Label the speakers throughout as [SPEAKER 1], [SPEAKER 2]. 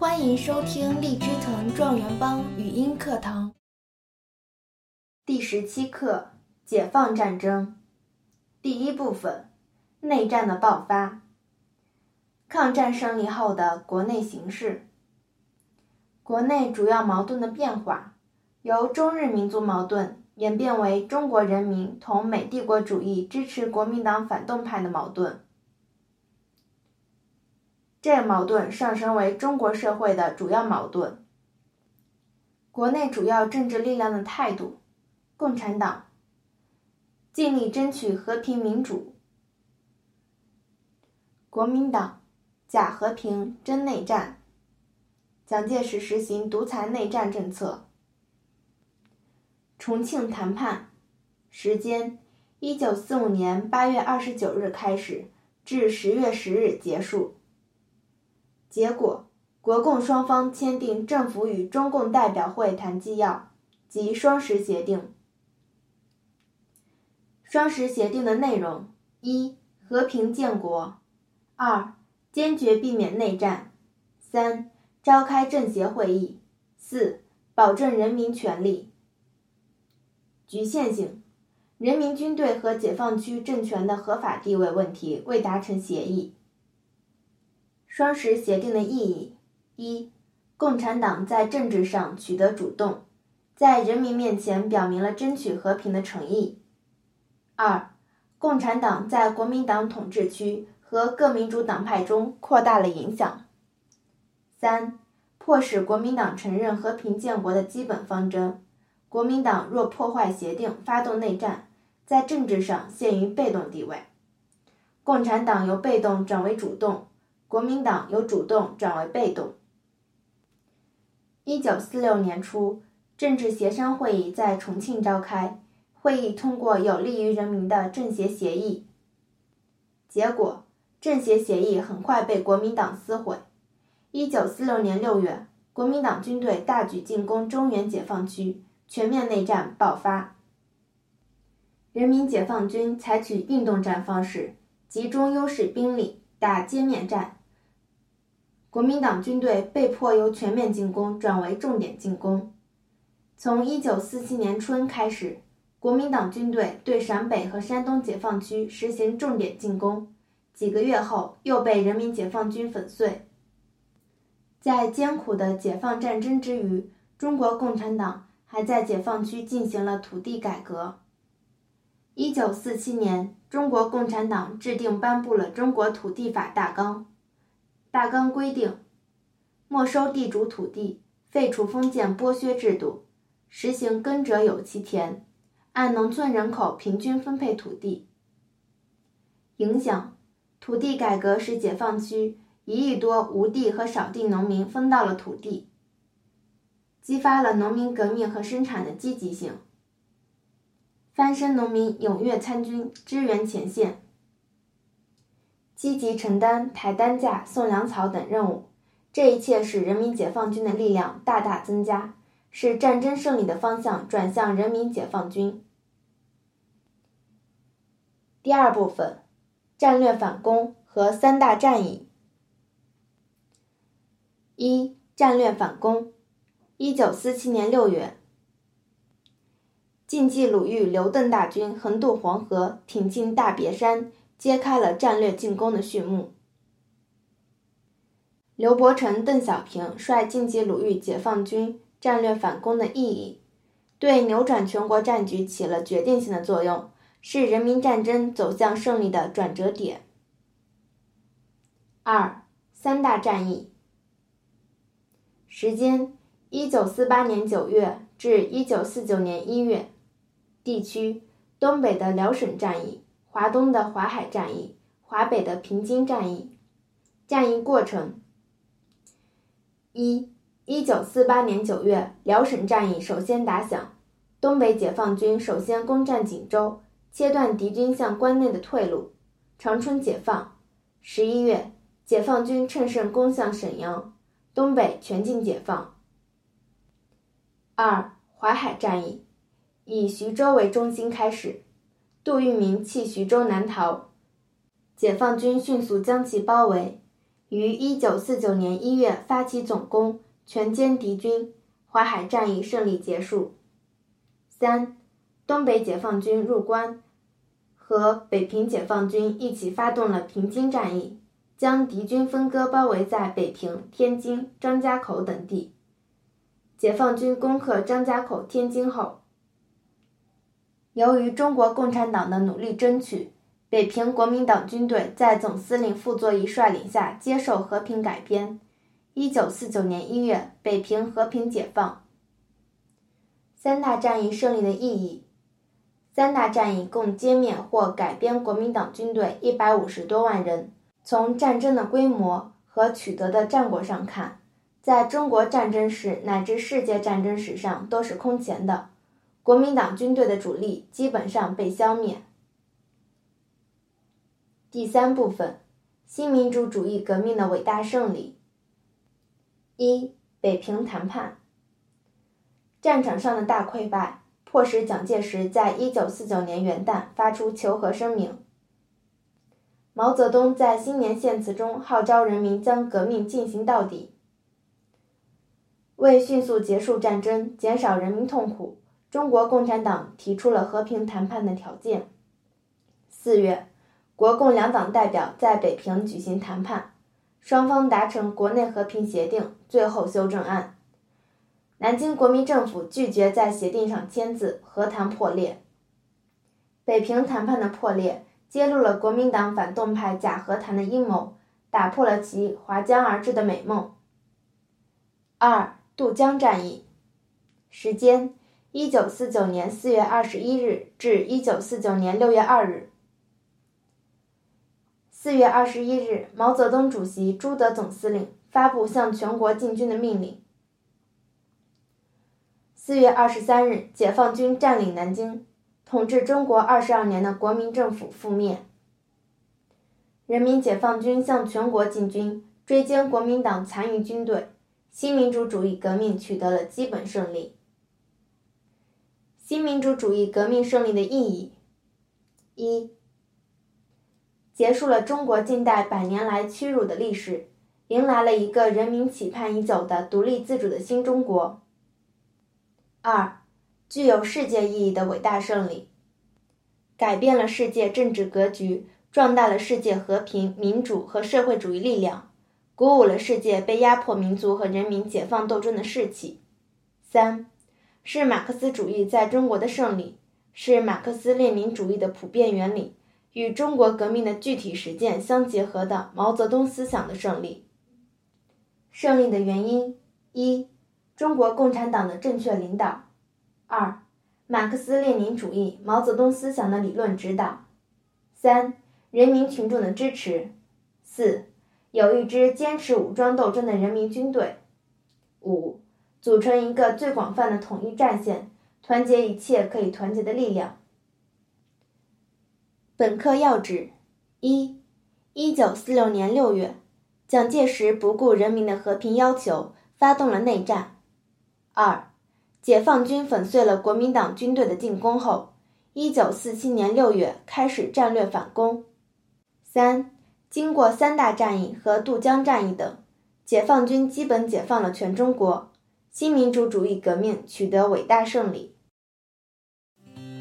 [SPEAKER 1] 欢迎收听荔枝藤状元帮语音课堂
[SPEAKER 2] 第十七课：解放战争。第一部分：内战的爆发。抗战胜利后的国内形势。国内主要矛盾的变化，由中日民族矛盾演变为中国人民同美帝国主义支持国民党反动派的矛盾。这矛盾上升为中国社会的主要矛盾。国内主要政治力量的态度：共产党尽力争取和平民主；国民党假和平真内战。蒋介石实行独裁内战政策。重庆谈判时间：一九四五年八月二十九日开始，至十月十日结束。结果，国共双方签订政府与中共代表会谈纪要及双十协定。双十协定的内容：一、和平建国；二、坚决避免内战；三、召开政协会议；四、保证人民权利。局限性：人民军队和解放区政权的合法地位问题未达成协议。双十协定的意义：一、共产党在政治上取得主动，在人民面前表明了争取和平的诚意；二、共产党在国民党统治区和各民主党派中扩大了影响；三、迫使国民党承认和平建国的基本方针。国民党若破坏协定，发动内战，在政治上陷于被动地位，共产党由被动转为主动。国民党由主动转为被动。一九四六年初，政治协商会议在重庆召开，会议通过有利于人民的政协协议。结果，政协协议很快被国民党撕毁。一九四六年六月，国民党军队大举进攻中原解放区，全面内战爆发。人民解放军采取运动战方式，集中优势兵力打歼灭战。国民党军队被迫由全面进攻转为重点进攻。从一九四七年春开始，国民党军队对陕北和山东解放区实行重点进攻，几个月后又被人民解放军粉碎。在艰苦的解放战争之余，中国共产党还在解放区进行了土地改革。一九四七年，中国共产党制定颁布了《中国土地法大纲》。大纲规定，没收地主土地，废除封建剥削制度，实行耕者有其田，按农村人口平均分配土地。影响：土地改革使解放区一亿多无地和少地农民分到了土地，激发了农民革命和生产的积极性，翻身农民踊跃参军支援前线。积极承担抬担架、送粮草等任务，这一切使人民解放军的力量大大增加，使战争胜利的方向转向人民解放军。第二部分，战略反攻和三大战役。一、战略反攻。一九四七年六月，晋冀鲁豫刘邓大军横渡黄河，挺进大别山。揭开了战略进攻的序幕。刘伯承、邓小平率晋冀鲁豫解放军战略反攻的意义，对扭转全国战局起了决定性的作用，是人民战争走向胜利的转折点。二、三大战役。时间：一九四八年九月至一九四九年一月。地区：东北的辽沈战役。华东的华海战役，华北的平津战役。战役过程：一、一九四八年九月，辽沈战役首先打响，东北解放军首先攻占锦州，切断敌军向关内的退路，长春解放。十一月，解放军乘胜攻向沈阳，东北全境解放。二、淮海战役，以徐州为中心开始。杜聿明弃徐州南逃，解放军迅速将其包围，于1949年1月发起总攻，全歼敌军，淮海战役胜利结束。三，东北解放军入关，和北平解放军一起发动了平津战役，将敌军分割包围在北平、天津、张家口等地。解放军攻克张家口、天津后，由于中国共产党的努力争取。北平国民党军队在总司令傅作义率领下接受和平改编。一九四九年一月，北平和平解放。三大战役胜利的意义：三大战役共歼灭或改编国民党军队一百五十多万人。从战争的规模和取得的战果上看，在中国战争史乃至世界战争史上都是空前的。国民党军队的主力基本上被消灭。第三部分，新民主主义革命的伟大胜利。一、北平谈判。战场上的大溃败，迫使蒋介石在一九四九年元旦发出求和声明。毛泽东在新年献词中号召人民将革命进行到底。为迅速结束战争，减少人民痛苦，中国共产党提出了和平谈判的条件。四月。国共两党代表在北平举行谈判，双方达成国内和平协定最后修正案。南京国民政府拒绝在协定上签字，和谈破裂。北平谈判的破裂揭露了国民党反动派假和谈的阴谋，打破了其划江而治的美梦。二渡江战役，时间：一九四九年四月二十一日至一九四九年六月二日。四月二十一日，毛泽东主席、朱德总司令发布向全国进军的命令。四月二十三日，解放军占领南京，统治中国二十二年的国民政府覆灭。人民解放军向全国进军，追歼国民党残余军队，新民主主义革命取得了基本胜利。新民主主义革命胜利的意义：一。结束了中国近代百年来屈辱的历史，迎来了一个人民期盼已久的独立自主的新中国。二，具有世界意义的伟大胜利，改变了世界政治格局，壮大了世界和平、民主和社会主义力量，鼓舞了世界被压迫民族和人民解放斗争的士气。三，是马克思主义在中国的胜利，是马克思列宁主义的普遍原理。与中国革命的具体实践相结合的毛泽东思想的胜利。胜利的原因：一、中国共产党的正确领导；二、马克思列宁主义、毛泽东思想的理论指导；三、人民群众的支持；四、有一支坚持武装斗争的人民军队；五、组成一个最广泛的统一战线，团结一切可以团结的力量。本课要旨：一、一九四六年六月，蒋介石不顾人民的和平要求，发动了内战。二、解放军粉碎了国民党军队的进攻后，一九四七年六月开始战略反攻。三、经过三大战役和渡江战役等，解放军基本解放了全中国，新民主主义革命取得伟大胜利。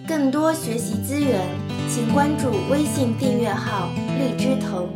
[SPEAKER 1] 更多学习资源。请关注微信订阅号“荔枝藤”。